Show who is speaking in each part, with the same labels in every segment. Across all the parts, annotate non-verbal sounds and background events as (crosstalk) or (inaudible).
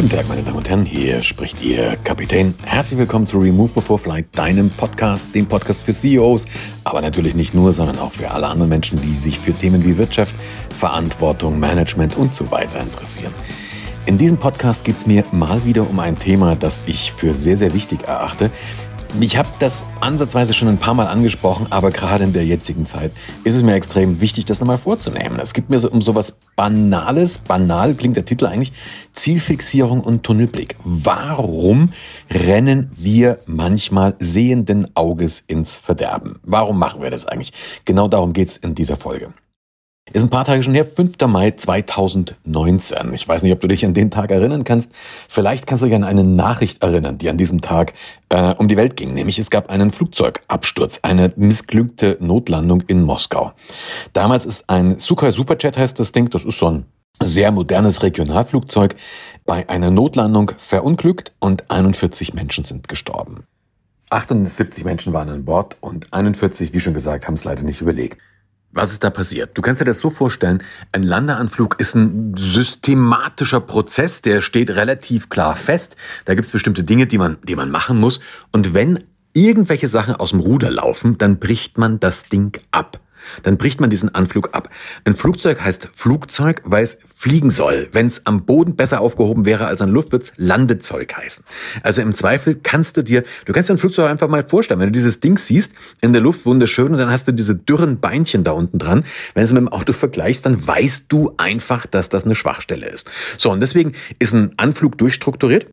Speaker 1: Guten Tag, meine Damen und Herren, hier spricht Ihr Kapitän. Herzlich willkommen zu Remove Before Flight, deinem Podcast, dem Podcast für CEOs, aber natürlich nicht nur, sondern auch für alle anderen Menschen, die sich für Themen wie Wirtschaft, Verantwortung, Management und so weiter interessieren. In diesem Podcast geht es mir mal wieder um ein Thema, das ich für sehr, sehr wichtig erachte, ich habe das ansatzweise schon ein paar Mal angesprochen, aber gerade in der jetzigen Zeit ist es mir extrem wichtig, das nochmal vorzunehmen. Es geht mir so um sowas Banales, banal klingt der Titel eigentlich, Zielfixierung und Tunnelblick. Warum rennen wir manchmal sehenden Auges ins Verderben? Warum machen wir das eigentlich? Genau darum geht's in dieser Folge. Ist ein paar Tage schon her, 5. Mai 2019. Ich weiß nicht, ob du dich an den Tag erinnern kannst. Vielleicht kannst du dich an eine Nachricht erinnern, die an diesem Tag äh, um die Welt ging. Nämlich es gab einen Flugzeugabsturz, eine missglückte Notlandung in Moskau. Damals ist ein Sukhoi Superjet heißt das Ding, das ist so ein sehr modernes Regionalflugzeug, bei einer Notlandung verunglückt und 41 Menschen sind gestorben. 78 Menschen waren an Bord und 41, wie schon gesagt, haben es leider nicht überlegt. Was ist da passiert? Du kannst dir das so vorstellen, ein Landeanflug ist ein systematischer Prozess, der steht relativ klar fest. Da gibt es bestimmte Dinge, die man, die man machen muss. Und wenn irgendwelche Sachen aus dem Ruder laufen, dann bricht man das Ding ab. Dann bricht man diesen Anflug ab. Ein Flugzeug heißt Flugzeug, weil es fliegen soll. Wenn es am Boden besser aufgehoben wäre als an Luft, wird's Landezeug heißen. Also im Zweifel kannst du dir, du kannst dir ein Flugzeug einfach mal vorstellen, wenn du dieses Ding siehst, in der Luft wunderschön und dann hast du diese dürren Beinchen da unten dran. Wenn du es mit dem Auto vergleichst, dann weißt du einfach, dass das eine Schwachstelle ist. So, und deswegen ist ein Anflug durchstrukturiert.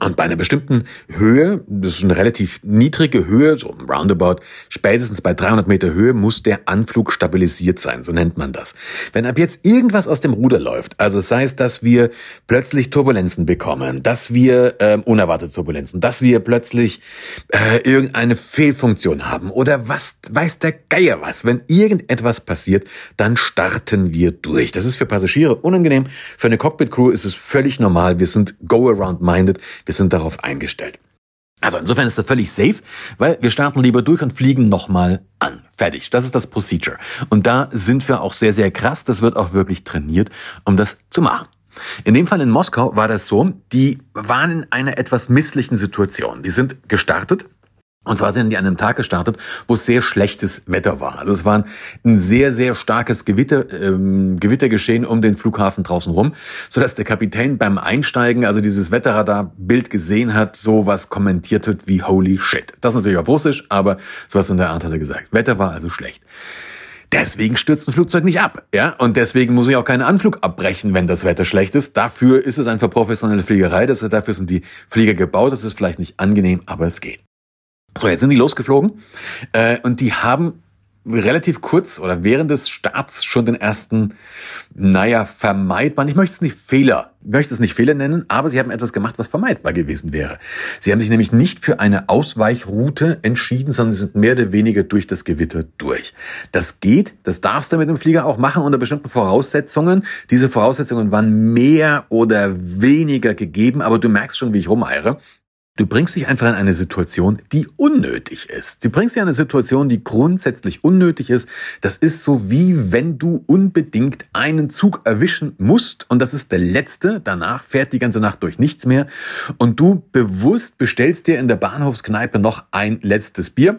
Speaker 1: Und bei einer bestimmten Höhe, das ist eine relativ niedrige Höhe, so roundabout, spätestens bei 300 Meter Höhe muss der Anflug stabilisiert sein, so nennt man das. Wenn ab jetzt irgendwas aus dem Ruder läuft, also sei es, dass wir plötzlich Turbulenzen bekommen, dass wir äh, unerwartete Turbulenzen, dass wir plötzlich äh, irgendeine Fehlfunktion haben oder was weiß der Geier was, wenn irgendetwas passiert, dann starten wir durch. Das ist für Passagiere unangenehm, für eine Cockpit-Crew ist es völlig normal, wir sind go-around-minded, wir sind darauf eingestellt. Also insofern ist das völlig safe, weil wir starten lieber durch und fliegen nochmal an. Fertig. Das ist das Procedure. Und da sind wir auch sehr, sehr krass. Das wird auch wirklich trainiert, um das zu machen. In dem Fall in Moskau war das so, die waren in einer etwas misslichen Situation. Die sind gestartet und zwar sind die an einem Tag gestartet, wo es sehr schlechtes Wetter war. Also es war ein sehr, sehr starkes Gewitter, ähm, Gewittergeschehen um den Flughafen draußen rum, sodass der Kapitän beim Einsteigen, also dieses Wetterradar-Bild gesehen hat, so was kommentiert wird wie Holy Shit. Das natürlich auf Russisch, aber sowas in der Art hat er gesagt. Wetter war also schlecht. Deswegen stürzt ein Flugzeug nicht ab, ja? Und deswegen muss ich auch keinen Anflug abbrechen, wenn das Wetter schlecht ist. Dafür ist es einfach professionelle Fliegerei. Dafür sind die Flieger gebaut. Das ist vielleicht nicht angenehm, aber es geht. So, jetzt sind die losgeflogen äh, und die haben relativ kurz oder während des Starts schon den ersten, naja, vermeidbaren, ich möchte es nicht Fehler, ich möchte es nicht Fehler nennen, aber sie haben etwas gemacht, was vermeidbar gewesen wäre. Sie haben sich nämlich nicht für eine Ausweichroute entschieden, sondern sie sind mehr oder weniger durch das Gewitter durch. Das geht, das darfst du mit dem Flieger auch machen unter bestimmten Voraussetzungen. Diese Voraussetzungen waren mehr oder weniger gegeben, aber du merkst schon, wie ich rumeiere. Du bringst dich einfach in eine Situation, die unnötig ist. Du bringst dich in eine Situation, die grundsätzlich unnötig ist. Das ist so wie wenn du unbedingt einen Zug erwischen musst und das ist der letzte. Danach fährt die ganze Nacht durch nichts mehr und du bewusst bestellst dir in der Bahnhofskneipe noch ein letztes Bier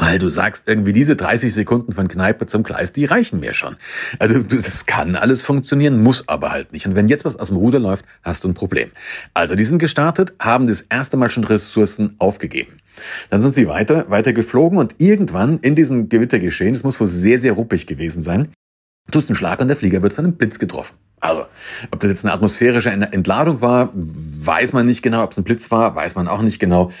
Speaker 1: weil du sagst, irgendwie diese 30 Sekunden von Kneipe zum Gleis, die reichen mir schon. Also das kann alles funktionieren, muss aber halt nicht. Und wenn jetzt was aus dem Ruder läuft, hast du ein Problem. Also die sind gestartet, haben das erste Mal schon Ressourcen aufgegeben. Dann sind sie weiter, weiter geflogen und irgendwann in diesem Gewittergeschehen, es muss wohl sehr, sehr ruppig gewesen sein, tust einen Schlag und der Flieger wird von einem Blitz getroffen. Also, ob das jetzt eine atmosphärische Entladung war, weiß man nicht genau. Ob es ein Blitz war, weiß man auch nicht genau.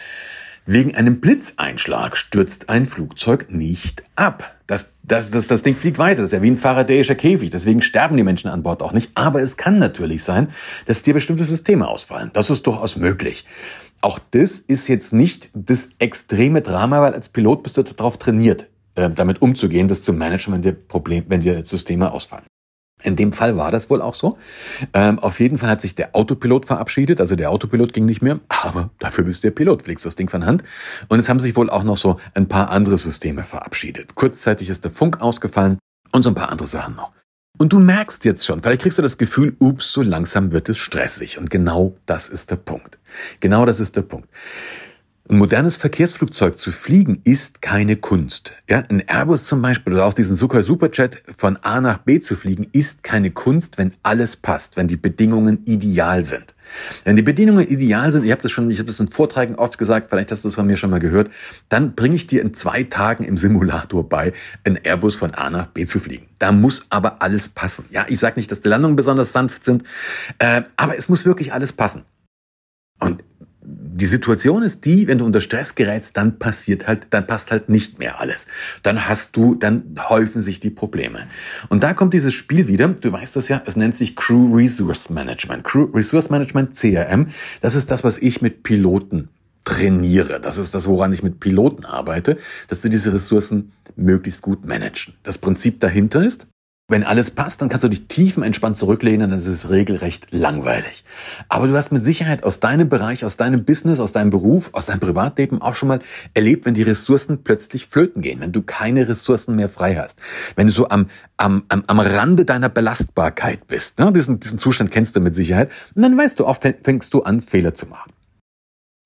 Speaker 1: Wegen einem Blitzeinschlag stürzt ein Flugzeug nicht ab. Das, das, das, das Ding fliegt weiter. Das ist ja wie ein faradäischer Käfig. Deswegen sterben die Menschen an Bord auch nicht. Aber es kann natürlich sein, dass dir bestimmte Systeme ausfallen. Das ist durchaus möglich. Auch das ist jetzt nicht das extreme Drama, weil als Pilot bist du darauf trainiert, äh, damit umzugehen, das zu managen, wenn dir Problem, wenn dir Systeme ausfallen. In dem Fall war das wohl auch so. Ähm, auf jeden Fall hat sich der Autopilot verabschiedet. Also der Autopilot ging nicht mehr, aber dafür bist du der Pilot, fliegst das Ding von Hand. Und es haben sich wohl auch noch so ein paar andere Systeme verabschiedet. Kurzzeitig ist der Funk ausgefallen und so ein paar andere Sachen noch. Und du merkst jetzt schon, vielleicht kriegst du das Gefühl, ups, so langsam wird es stressig. Und genau das ist der Punkt. Genau das ist der Punkt. Ein modernes Verkehrsflugzeug zu fliegen ist keine Kunst. Ja, ein Airbus zum Beispiel oder auch diesen Sukhoi Superjet von A nach B zu fliegen ist keine Kunst, wenn alles passt, wenn die Bedingungen ideal sind. Wenn die Bedingungen ideal sind, ich habe das schon, ich habe das in Vorträgen oft gesagt, vielleicht hast du das von mir schon mal gehört, dann bringe ich dir in zwei Tagen im Simulator bei, ein Airbus von A nach B zu fliegen. Da muss aber alles passen. Ja, ich sage nicht, dass die Landungen besonders sanft sind, äh, aber es muss wirklich alles passen. Und die Situation ist die, wenn du unter Stress gerätst, dann passiert halt, dann passt halt nicht mehr alles. Dann hast du, dann häufen sich die Probleme. Und da kommt dieses Spiel wieder. Du weißt das ja, es nennt sich Crew Resource Management. Crew Resource Management, CRM. Das ist das, was ich mit Piloten trainiere. Das ist das, woran ich mit Piloten arbeite, dass du diese Ressourcen möglichst gut managen. Das Prinzip dahinter ist, wenn alles passt, dann kannst du dich tiefenentspannt zurücklehnen, dann ist es regelrecht langweilig. Aber du hast mit Sicherheit aus deinem Bereich, aus deinem Business, aus deinem Beruf, aus deinem Privatleben auch schon mal erlebt, wenn die Ressourcen plötzlich flöten gehen, wenn du keine Ressourcen mehr frei hast, wenn du so am, am, am, am Rande deiner Belastbarkeit bist. Ne? Diesen, diesen Zustand kennst du mit Sicherheit. Und dann weißt du auch, fängst du an, Fehler zu machen.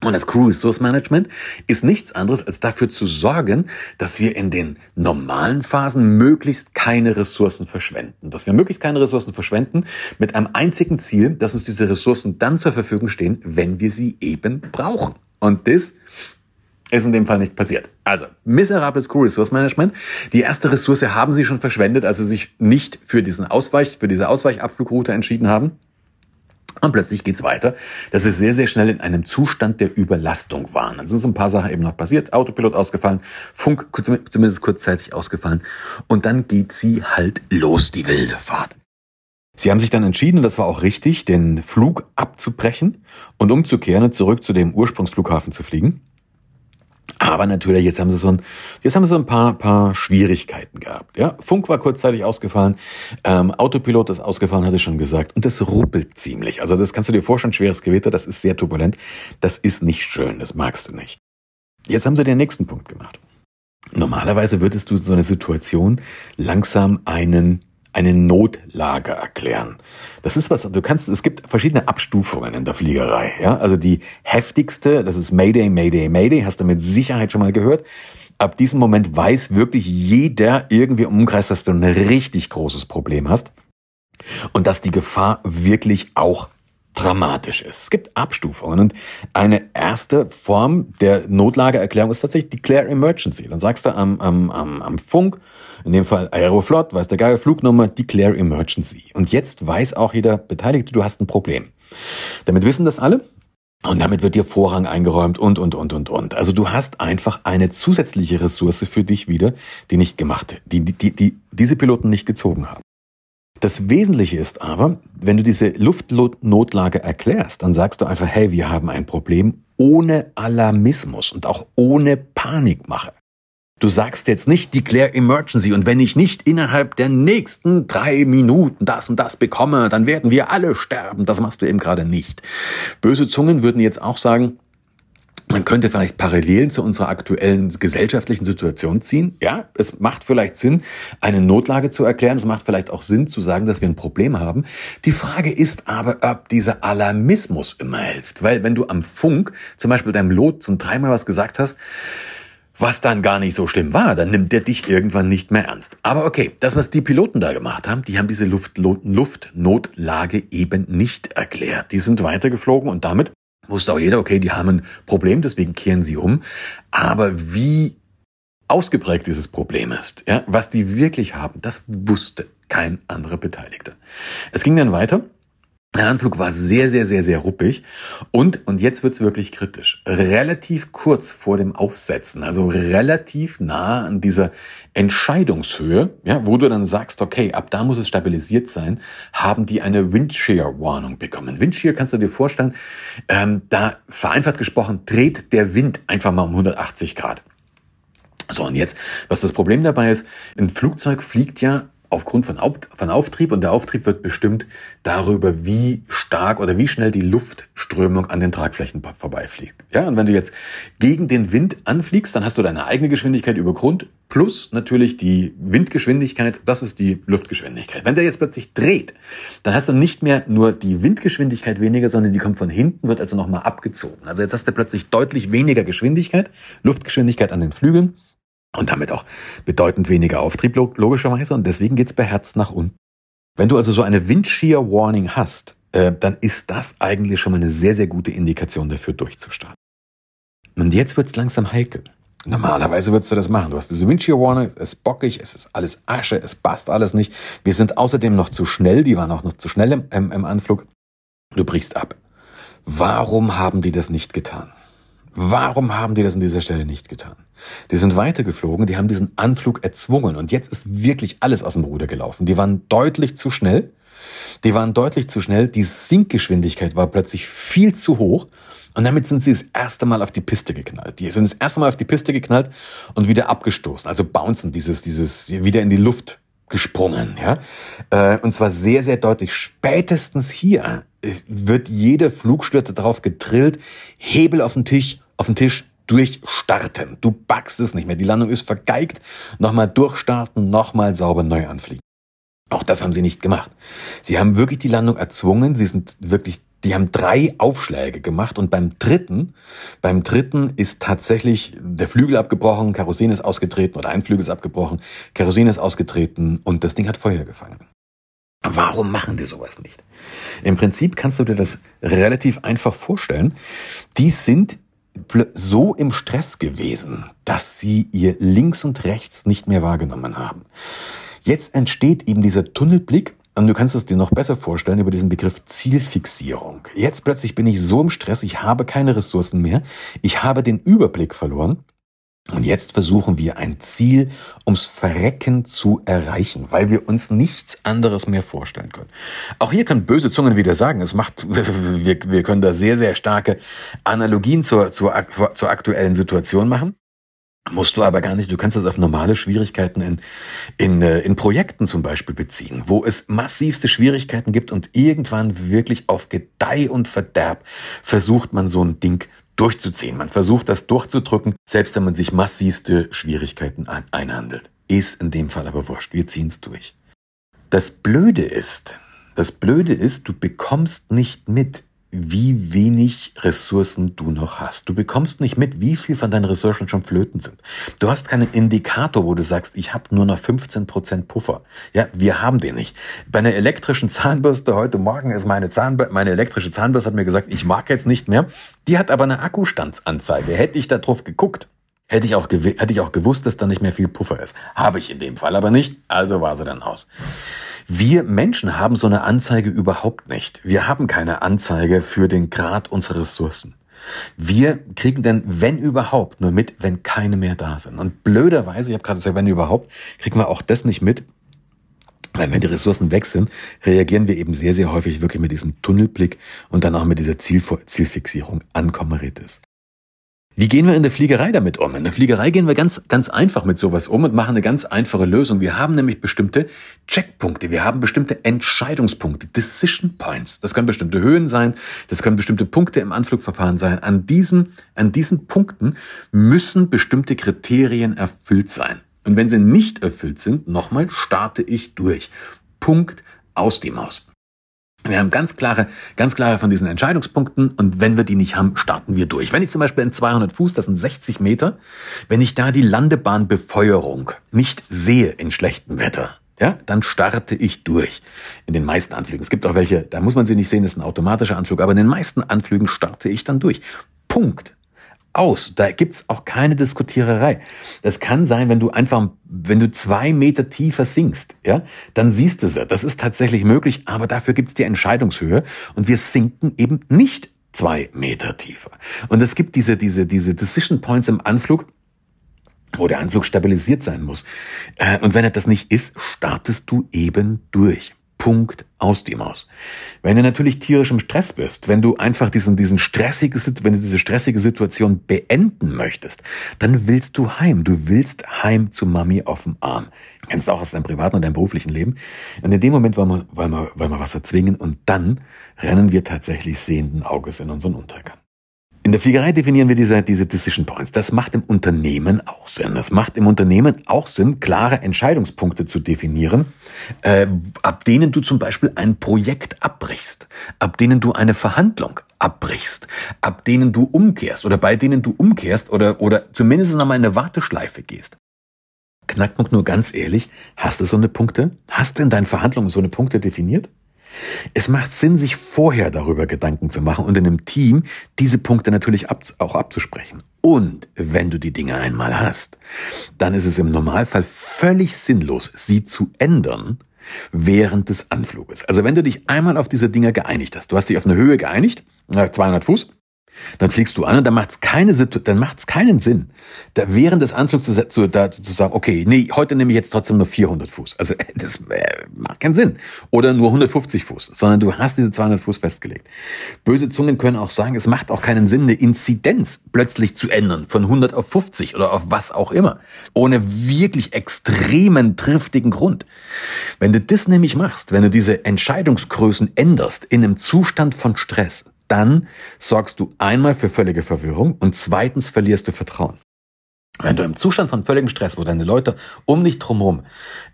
Speaker 1: Und das Crew Resource Management ist nichts anderes, als dafür zu sorgen, dass wir in den normalen Phasen möglichst keine Ressourcen verschwenden. Dass wir möglichst keine Ressourcen verschwenden mit einem einzigen Ziel, dass uns diese Ressourcen dann zur Verfügung stehen, wenn wir sie eben brauchen. Und das ist in dem Fall nicht passiert. Also, miserables Crew Resource Management. Die erste Ressource haben sie schon verschwendet, als sie sich nicht für diesen Ausweich, für diese Ausweichabflugroute entschieden haben. Und plötzlich geht's weiter, dass sie sehr, sehr schnell in einem Zustand der Überlastung waren. Dann sind so ein paar Sachen eben noch passiert. Autopilot ausgefallen, Funk zumindest kurzzeitig ausgefallen. Und dann geht sie halt los, die wilde Fahrt. Sie haben sich dann entschieden, und das war auch richtig, den Flug abzubrechen und umzukehren und zurück zu dem Ursprungsflughafen zu fliegen. Aber natürlich, jetzt haben sie so ein, jetzt haben sie so ein paar, paar Schwierigkeiten gehabt. Ja, Funk war kurzzeitig ausgefallen, ähm, Autopilot ist ausgefallen, hatte ich schon gesagt, und das ruppelt ziemlich. Also das kannst du dir vorstellen, schweres Gewitter, das ist sehr turbulent, das ist nicht schön, das magst du nicht. Jetzt haben sie den nächsten Punkt gemacht. Normalerweise würdest du in so einer Situation langsam einen eine Notlage erklären. Das ist was, du kannst, es gibt verschiedene Abstufungen in der Fliegerei, ja. Also die heftigste, das ist Mayday, Mayday, Mayday, hast du mit Sicherheit schon mal gehört. Ab diesem Moment weiß wirklich jeder irgendwie im Umkreis, dass du ein richtig großes Problem hast und dass die Gefahr wirklich auch dramatisch ist. Es gibt Abstufungen und eine erste Form der Notlageerklärung ist tatsächlich Declare Emergency. Dann sagst du am, am, am, am Funk, in dem Fall Aeroflot, weiß der geile Flugnummer, Declare Emergency. Und jetzt weiß auch jeder Beteiligte, du hast ein Problem. Damit wissen das alle. Und damit wird dir Vorrang eingeräumt und, und, und, und, und. Also du hast einfach eine zusätzliche Ressource für dich wieder, die nicht gemacht, die, die, die diese Piloten nicht gezogen haben. Das Wesentliche ist aber, wenn du diese Luftnotlage erklärst, dann sagst du einfach, hey, wir haben ein Problem ohne Alarmismus und auch ohne Panikmache. Du sagst jetzt nicht Declare Emergency und wenn ich nicht innerhalb der nächsten drei Minuten das und das bekomme, dann werden wir alle sterben. Das machst du eben gerade nicht. Böse Zungen würden jetzt auch sagen, man könnte vielleicht Parallelen zu unserer aktuellen gesellschaftlichen Situation ziehen. Ja, es macht vielleicht Sinn, eine Notlage zu erklären. Es macht vielleicht auch Sinn zu sagen, dass wir ein Problem haben. Die Frage ist aber, ob dieser Alarmismus immer hilft. Weil wenn du am Funk zum Beispiel deinem Lotsen dreimal was gesagt hast, was dann gar nicht so schlimm war, dann nimmt der dich irgendwann nicht mehr ernst. Aber okay, das, was die Piloten da gemacht haben, die haben diese Luft Luftnotlage eben nicht erklärt. Die sind weitergeflogen und damit wusste auch jeder, okay, die haben ein Problem, deswegen kehren sie um. Aber wie ausgeprägt dieses Problem ist, ja, was die wirklich haben, das wusste kein anderer Beteiligter. Es ging dann weiter der Anflug war sehr, sehr, sehr, sehr ruppig. Und, und jetzt wird's wirklich kritisch. Relativ kurz vor dem Aufsetzen, also relativ nah an dieser Entscheidungshöhe, ja, wo du dann sagst, okay, ab da muss es stabilisiert sein, haben die eine Windshear-Warnung bekommen. Windshear kannst du dir vorstellen, ähm, da vereinfacht gesprochen, dreht der Wind einfach mal um 180 Grad. So, und jetzt, was das Problem dabei ist, ein Flugzeug fliegt ja aufgrund von, von Auftrieb und der Auftrieb wird bestimmt darüber, wie stark oder wie schnell die Luftströmung an den Tragflächen vorbeifliegt. Ja, und wenn du jetzt gegen den Wind anfliegst, dann hast du deine eigene Geschwindigkeit über Grund plus natürlich die Windgeschwindigkeit, das ist die Luftgeschwindigkeit. Wenn der jetzt plötzlich dreht, dann hast du nicht mehr nur die Windgeschwindigkeit weniger, sondern die kommt von hinten, wird also nochmal abgezogen. Also jetzt hast du plötzlich deutlich weniger Geschwindigkeit, Luftgeschwindigkeit an den Flügeln und damit auch bedeutend weniger Auftrieb logischerweise und deswegen geht's bei Herz nach unten. Wenn du also so eine Windshear Warning hast, äh, dann ist das eigentlich schon mal eine sehr, sehr gute Indikation dafür durchzustarten. Und jetzt wird's langsam heikel. Normalerweise würdest du das machen. Du hast diese Windshear Warning, es ist bockig, es ist alles Asche, es passt alles nicht. Wir sind außerdem noch zu schnell, die waren auch noch zu schnell im, im, im Anflug. Du brichst ab. Warum haben die das nicht getan? Warum haben die das an dieser Stelle nicht getan? Die sind weitergeflogen, die haben diesen Anflug erzwungen und jetzt ist wirklich alles aus dem Ruder gelaufen. Die waren deutlich zu schnell. Die waren deutlich zu schnell. Die Sinkgeschwindigkeit war plötzlich viel zu hoch. Und damit sind sie das erste Mal auf die Piste geknallt. Die sind das erste Mal auf die Piste geknallt und wieder abgestoßen. Also bouncen, dieses, dieses, wieder in die Luft gesprungen, ja. Äh, und zwar sehr, sehr deutlich. Spätestens hier wird jeder Flugstürzer darauf getrillt, Hebel auf den Tisch, auf den Tisch durchstarten. Du backst es nicht mehr. Die Landung ist vergeigt. Nochmal durchstarten, nochmal sauber neu anfliegen. Auch das haben sie nicht gemacht. Sie haben wirklich die Landung erzwungen. Sie sind wirklich, die haben drei Aufschläge gemacht und beim dritten, beim dritten ist tatsächlich der Flügel abgebrochen, Kerosin ist ausgetreten oder ein Flügel ist abgebrochen, Kerosin ist ausgetreten und das Ding hat Feuer gefangen. Warum machen die sowas nicht? Im Prinzip kannst du dir das relativ einfach vorstellen. Die sind so im Stress gewesen, dass sie ihr links und rechts nicht mehr wahrgenommen haben. Jetzt entsteht eben dieser Tunnelblick und du kannst es dir noch besser vorstellen über diesen Begriff Zielfixierung. Jetzt plötzlich bin ich so im Stress, ich habe keine Ressourcen mehr, ich habe den Überblick verloren und jetzt versuchen wir ein Ziel ums Verrecken zu erreichen, weil wir uns nichts anderes mehr vorstellen können. Auch hier können böse Zungen wieder sagen, es macht, (laughs) wir, wir können da sehr, sehr starke Analogien zur, zur, zur aktuellen Situation machen. Musst du aber gar nicht. Du kannst das auf normale Schwierigkeiten in, in, äh, in Projekten zum Beispiel beziehen, wo es massivste Schwierigkeiten gibt und irgendwann wirklich auf Gedeih und Verderb versucht man so ein Ding durchzuziehen. Man versucht das durchzudrücken, selbst wenn man sich massivste Schwierigkeiten einhandelt. Ist in dem Fall aber wurscht. Wir ziehen es durch. Das Blöde ist, das Blöde ist, du bekommst nicht mit, wie wenig Ressourcen du noch hast. Du bekommst nicht mit, wie viel von deinen Ressourcen schon flöten sind. Du hast keinen Indikator, wo du sagst, ich habe nur noch 15% Puffer. Ja, wir haben den nicht. Bei einer elektrischen Zahnbürste heute Morgen ist meine Zahnbürste, meine elektrische Zahnbürste hat mir gesagt, ich mag jetzt nicht mehr. Die hat aber eine Akkustandsanzeige. Hätte ich da drauf geguckt, hätte ich auch, hätte ich auch gewusst, dass da nicht mehr viel Puffer ist. Habe ich in dem Fall aber nicht, also war sie dann aus. Wir Menschen haben so eine Anzeige überhaupt nicht. Wir haben keine Anzeige für den Grad unserer Ressourcen. Wir kriegen denn, wenn überhaupt, nur mit, wenn keine mehr da sind. Und blöderweise, ich habe gerade gesagt, wenn überhaupt, kriegen wir auch das nicht mit, weil wenn die Ressourcen weg sind, reagieren wir eben sehr, sehr häufig wirklich mit diesem Tunnelblick und dann auch mit dieser Zielfixierung an Kommerit wie gehen wir in der Fliegerei damit um? In der Fliegerei gehen wir ganz, ganz einfach mit sowas um und machen eine ganz einfache Lösung. Wir haben nämlich bestimmte Checkpunkte. Wir haben bestimmte Entscheidungspunkte, Decision Points. Das können bestimmte Höhen sein. Das können bestimmte Punkte im Anflugverfahren sein. An diesen, an diesen Punkten müssen bestimmte Kriterien erfüllt sein. Und wenn sie nicht erfüllt sind, nochmal starte ich durch. Punkt aus die Maus. Wir haben ganz klare, ganz klare von diesen Entscheidungspunkten und wenn wir die nicht haben, starten wir durch. Wenn ich zum Beispiel in 200 Fuß, das sind 60 Meter, wenn ich da die Landebahnbefeuerung nicht sehe in schlechtem Wetter, ja, dann starte ich durch. In den meisten Anflügen. Es gibt auch welche, da muss man sie nicht sehen, das ist ein automatischer Anflug, aber in den meisten Anflügen starte ich dann durch. Punkt aus. Da gibt's auch keine Diskutiererei. Das kann sein, wenn du einfach, wenn du zwei Meter tiefer sinkst, ja, dann siehst du sie. Das ist tatsächlich möglich, aber dafür gibt's die Entscheidungshöhe und wir sinken eben nicht zwei Meter tiefer. Und es gibt diese, diese, diese Decision Points im Anflug, wo der Anflug stabilisiert sein muss. Äh, und wenn er das nicht ist, startest du eben durch. Punkt aus die Maus. Wenn du natürlich tierisch im Stress bist, wenn du einfach diesen, diesen stressige, wenn du diese stressige Situation beenden möchtest, dann willst du heim. Du willst heim zu Mami auf dem Arm. Du kennst auch aus deinem privaten und deinem beruflichen Leben. Und in dem Moment wollen wir, wollen wir, wollen wir was erzwingen und dann rennen wir tatsächlich sehenden Auges in unseren Untergang. In der Fliegerei definieren wir diese, diese Decision Points. Das macht im Unternehmen auch Sinn. Das macht im Unternehmen auch Sinn, klare Entscheidungspunkte zu definieren, äh, ab denen du zum Beispiel ein Projekt abbrichst, ab denen du eine Verhandlung abbrichst, ab denen du umkehrst oder bei denen du umkehrst oder, oder zumindest nochmal in eine Warteschleife gehst. Knackpunkt nur ganz ehrlich, hast du so eine Punkte? Hast du in deinen Verhandlungen so eine Punkte definiert? Es macht Sinn, sich vorher darüber Gedanken zu machen und in einem Team diese Punkte natürlich auch abzusprechen. Und wenn du die Dinge einmal hast, dann ist es im Normalfall völlig sinnlos, sie zu ändern während des Anfluges. Also wenn du dich einmal auf diese Dinge geeinigt hast, du hast dich auf eine Höhe geeinigt, 200 Fuß, dann fliegst du an und dann macht es keine macht's keinen Sinn, da während des Anflugs zu, zu, da, zu sagen, okay, nee, heute nehme ich jetzt trotzdem nur 400 Fuß. Also das äh, macht keinen Sinn. Oder nur 150 Fuß, sondern du hast diese 200 Fuß festgelegt. Böse Zungen können auch sagen, es macht auch keinen Sinn, eine Inzidenz plötzlich zu ändern von 100 auf 50 oder auf was auch immer, ohne wirklich extremen triftigen Grund. Wenn du das nämlich machst, wenn du diese Entscheidungsgrößen änderst in einem Zustand von Stress, dann sorgst du einmal für völlige Verwirrung und zweitens verlierst du Vertrauen. Wenn du im Zustand von völligem Stress, wo deine Leute um dich drumherum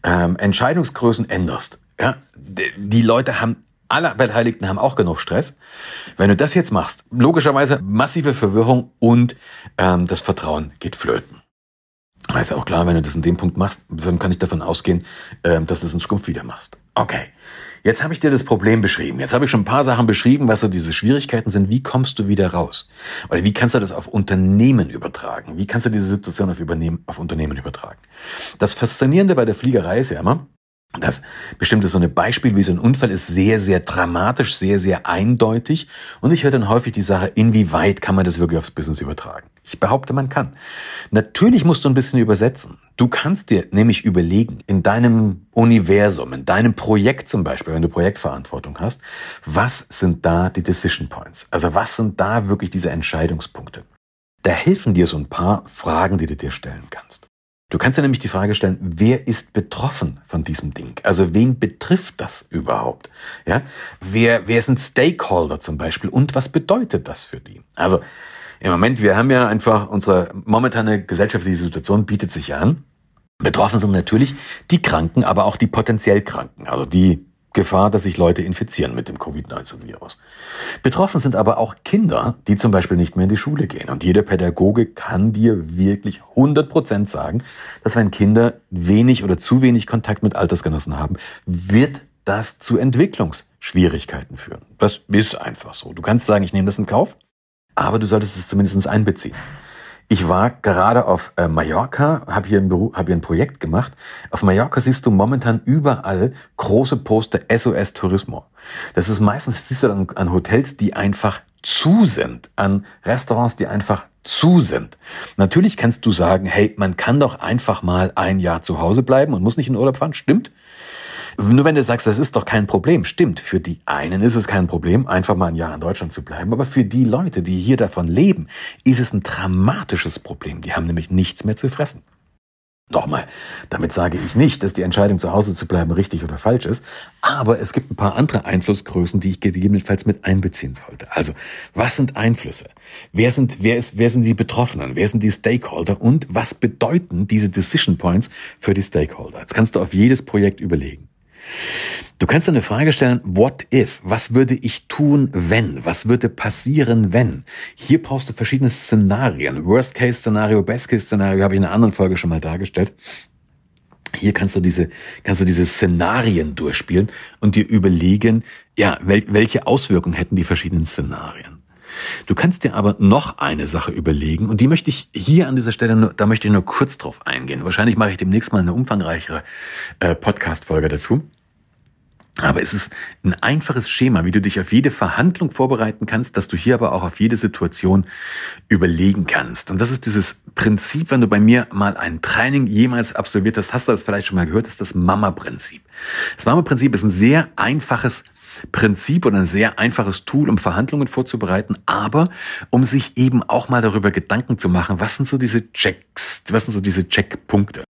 Speaker 1: ähm, Entscheidungsgrößen änderst, ja, die Leute haben alle Beteiligten haben auch genug Stress. Wenn du das jetzt machst, logischerweise massive Verwirrung und ähm, das Vertrauen geht flöten. ist ja auch klar, wenn du das in dem Punkt machst, dann kann ich davon ausgehen, ähm, dass du es in Zukunft wieder machst. Okay. Jetzt habe ich dir das Problem beschrieben. Jetzt habe ich schon ein paar Sachen beschrieben, was so diese Schwierigkeiten sind. Wie kommst du wieder raus? Oder wie kannst du das auf Unternehmen übertragen? Wie kannst du diese Situation auf, auf Unternehmen übertragen? Das Faszinierende bei der Fliegerei ist ja immer, das bestimmte so eine Beispiel wie so ein Unfall ist sehr, sehr dramatisch, sehr, sehr eindeutig. Und ich höre dann häufig die Sache, inwieweit kann man das wirklich aufs Business übertragen? Ich behaupte, man kann. Natürlich musst du ein bisschen übersetzen. Du kannst dir nämlich überlegen, in deinem Universum, in deinem Projekt zum Beispiel, wenn du Projektverantwortung hast, was sind da die Decision Points? Also was sind da wirklich diese Entscheidungspunkte? Da helfen dir so ein paar Fragen, die du dir stellen kannst. Du kannst dir nämlich die Frage stellen, wer ist betroffen von diesem Ding? Also wen betrifft das überhaupt? Ja, wer, wer ist ein Stakeholder zum Beispiel und was bedeutet das für die? Also im Moment, wir haben ja einfach unsere momentane gesellschaftliche Situation bietet sich an. Betroffen sind natürlich die Kranken, aber auch die potenziell Kranken, also die Gefahr, dass sich Leute infizieren mit dem Covid-19-Virus. Betroffen sind aber auch Kinder, die zum Beispiel nicht mehr in die Schule gehen. Und jeder Pädagoge kann dir wirklich 100 Prozent sagen, dass wenn Kinder wenig oder zu wenig Kontakt mit Altersgenossen haben, wird das zu Entwicklungsschwierigkeiten führen. Das ist einfach so. Du kannst sagen, ich nehme das in Kauf, aber du solltest es zumindest einbeziehen. Ich war gerade auf äh, Mallorca, habe hier, ein hab hier ein Projekt gemacht. Auf Mallorca siehst du momentan überall große Poster SOS Tourismo. Das ist meistens, siehst du an, an Hotels, die einfach zu sind, an Restaurants, die einfach zu sind. Natürlich kannst du sagen, hey, man kann doch einfach mal ein Jahr zu Hause bleiben und muss nicht in Urlaub fahren. Stimmt. Nur wenn du sagst, das ist doch kein Problem, stimmt, für die einen ist es kein Problem, einfach mal ein Jahr in Deutschland zu bleiben, aber für die Leute, die hier davon leben, ist es ein dramatisches Problem. Die haben nämlich nichts mehr zu fressen. Nochmal, damit sage ich nicht, dass die Entscheidung zu Hause zu bleiben richtig oder falsch ist, aber es gibt ein paar andere Einflussgrößen, die ich gegebenenfalls mit einbeziehen sollte. Also, was sind Einflüsse? Wer sind, wer ist, wer sind die Betroffenen? Wer sind die Stakeholder? Und was bedeuten diese Decision Points für die Stakeholder? Jetzt kannst du auf jedes Projekt überlegen. Du kannst dir eine Frage stellen, what if? Was würde ich tun, wenn? Was würde passieren, wenn? Hier brauchst du verschiedene Szenarien. Worst-Case-Szenario, Best-Case-Szenario habe ich in einer anderen Folge schon mal dargestellt. Hier kannst du diese, kannst du diese Szenarien durchspielen und dir überlegen, ja, wel, welche Auswirkungen hätten die verschiedenen Szenarien. Du kannst dir aber noch eine Sache überlegen und die möchte ich hier an dieser Stelle nur, da möchte ich nur kurz drauf eingehen. Wahrscheinlich mache ich demnächst mal eine umfangreichere äh, Podcast-Folge dazu. Aber es ist ein einfaches Schema, wie du dich auf jede Verhandlung vorbereiten kannst, dass du hier aber auch auf jede Situation überlegen kannst. Und das ist dieses Prinzip, wenn du bei mir mal ein Training jemals absolviert hast, hast du das vielleicht schon mal gehört, das ist das Mama-Prinzip. Das Mama-Prinzip ist ein sehr einfaches Prinzip oder ein sehr einfaches Tool, um Verhandlungen vorzubereiten, aber um sich eben auch mal darüber Gedanken zu machen, was sind so diese Checks, was sind so diese Checkpunkte.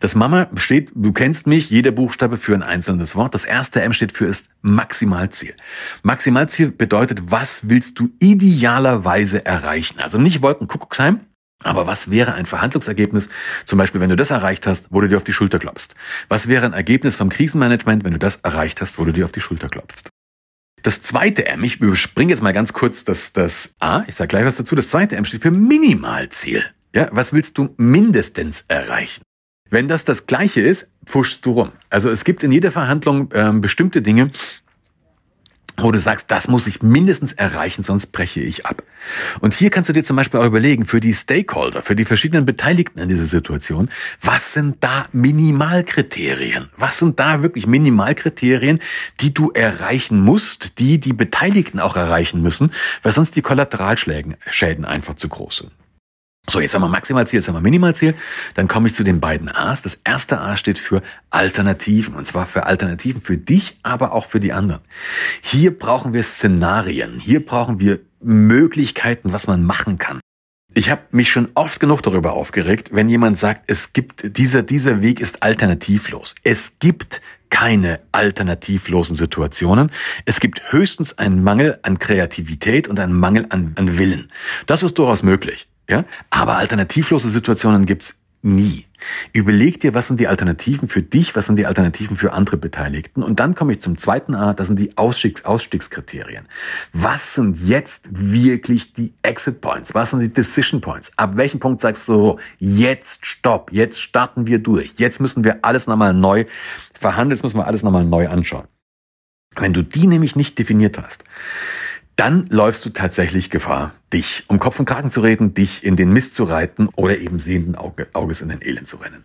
Speaker 1: Das Mama steht, du kennst mich, jeder Buchstabe für ein einzelnes Wort. Das erste M steht für ist Maximalziel. Maximalziel bedeutet, was willst du idealerweise erreichen? Also nicht Wolkenkuckucksheim, aber was wäre ein Verhandlungsergebnis, zum Beispiel, wenn du das erreicht hast, wo du dir auf die Schulter klopfst? Was wäre ein Ergebnis vom Krisenmanagement, wenn du das erreicht hast, wo du dir auf die Schulter klopfst? Das zweite M, ich überspringe jetzt mal ganz kurz das, das A, ich sage gleich was dazu. Das zweite M steht für Minimalziel. Ja, was willst du mindestens erreichen? Wenn das das Gleiche ist, pfuschst du rum. Also es gibt in jeder Verhandlung ähm, bestimmte Dinge, wo du sagst, das muss ich mindestens erreichen, sonst breche ich ab. Und hier kannst du dir zum Beispiel auch überlegen, für die Stakeholder, für die verschiedenen Beteiligten in dieser Situation, was sind da Minimalkriterien? Was sind da wirklich Minimalkriterien, die du erreichen musst, die die Beteiligten auch erreichen müssen, weil sonst die Kollateralschäden einfach zu groß sind? So, jetzt haben wir Maximalziel, jetzt haben wir Minimalziel. Dann komme ich zu den beiden A's. Das erste A steht für Alternativen. Und zwar für Alternativen für dich, aber auch für die anderen. Hier brauchen wir Szenarien. Hier brauchen wir Möglichkeiten, was man machen kann. Ich habe mich schon oft genug darüber aufgeregt, wenn jemand sagt, es gibt dieser dieser Weg ist alternativlos. Es gibt keine alternativlosen Situationen. Es gibt höchstens einen Mangel an Kreativität und einen Mangel an, an Willen. Das ist durchaus möglich. Ja? Aber alternativlose Situationen gibt's nie. Überleg dir, was sind die Alternativen für dich, was sind die Alternativen für andere Beteiligten. Und dann komme ich zum zweiten A, das sind die Ausstiegs Ausstiegskriterien. Was sind jetzt wirklich die Exit Points? Was sind die Decision Points? Ab welchem Punkt sagst du, jetzt stopp, jetzt starten wir durch. Jetzt müssen wir alles nochmal neu verhandeln, jetzt müssen wir alles nochmal neu anschauen. Wenn du die nämlich nicht definiert hast, dann läufst du tatsächlich Gefahr, dich um Kopf und Kragen zu reden, dich in den Mist zu reiten oder eben sehenden Auge, Auges in den Elend zu rennen.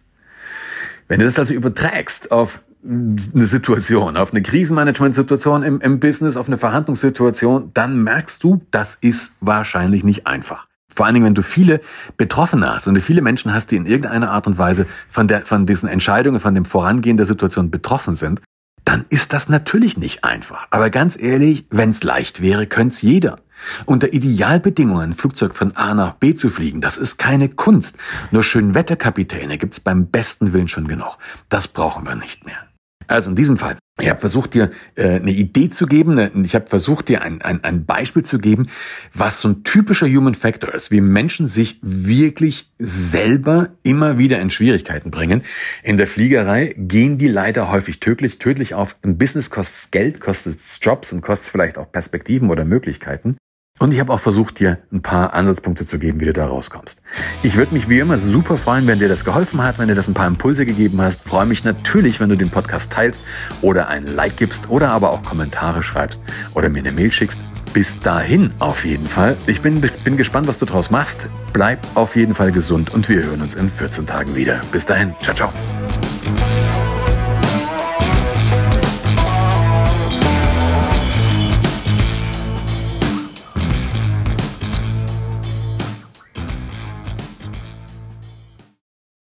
Speaker 1: Wenn du das also überträgst auf eine Situation, auf eine Krisenmanagement-Situation im, im Business, auf eine Verhandlungssituation, dann merkst du, das ist wahrscheinlich nicht einfach. Vor allen Dingen, wenn du viele Betroffene hast, wenn du viele Menschen hast, die in irgendeiner Art und Weise von, der, von diesen Entscheidungen, von dem Vorangehen der Situation betroffen sind, dann ist das natürlich nicht einfach. Aber ganz ehrlich, wenn's leicht wäre, könnt's jeder. Unter Idealbedingungen ein Flugzeug von A nach B zu fliegen, das ist keine Kunst. Nur Schönwetterkapitäne gibt's beim besten Willen schon genug. Das brauchen wir nicht mehr. Also in diesem Fall, ich habe versucht dir äh, eine Idee zu geben, ne, ich habe versucht dir ein, ein, ein Beispiel zu geben, was so ein typischer Human Factor ist, wie Menschen sich wirklich selber immer wieder in Schwierigkeiten bringen. In der Fliegerei gehen die leider häufig tödlich, tödlich auf. Im Business kostet Geld, kostet Jobs und kostet vielleicht auch Perspektiven oder Möglichkeiten. Und ich habe auch versucht, dir ein paar Ansatzpunkte zu geben, wie du da rauskommst. Ich würde mich wie immer super freuen, wenn dir das geholfen hat, wenn dir das ein paar Impulse gegeben hast. Freue mich natürlich, wenn du den Podcast teilst oder ein Like gibst oder aber auch Kommentare schreibst oder mir eine Mail schickst. Bis dahin auf jeden Fall. Ich bin, bin gespannt, was du draus machst. Bleib auf jeden Fall gesund und wir hören uns in 14 Tagen wieder. Bis dahin. Ciao, ciao.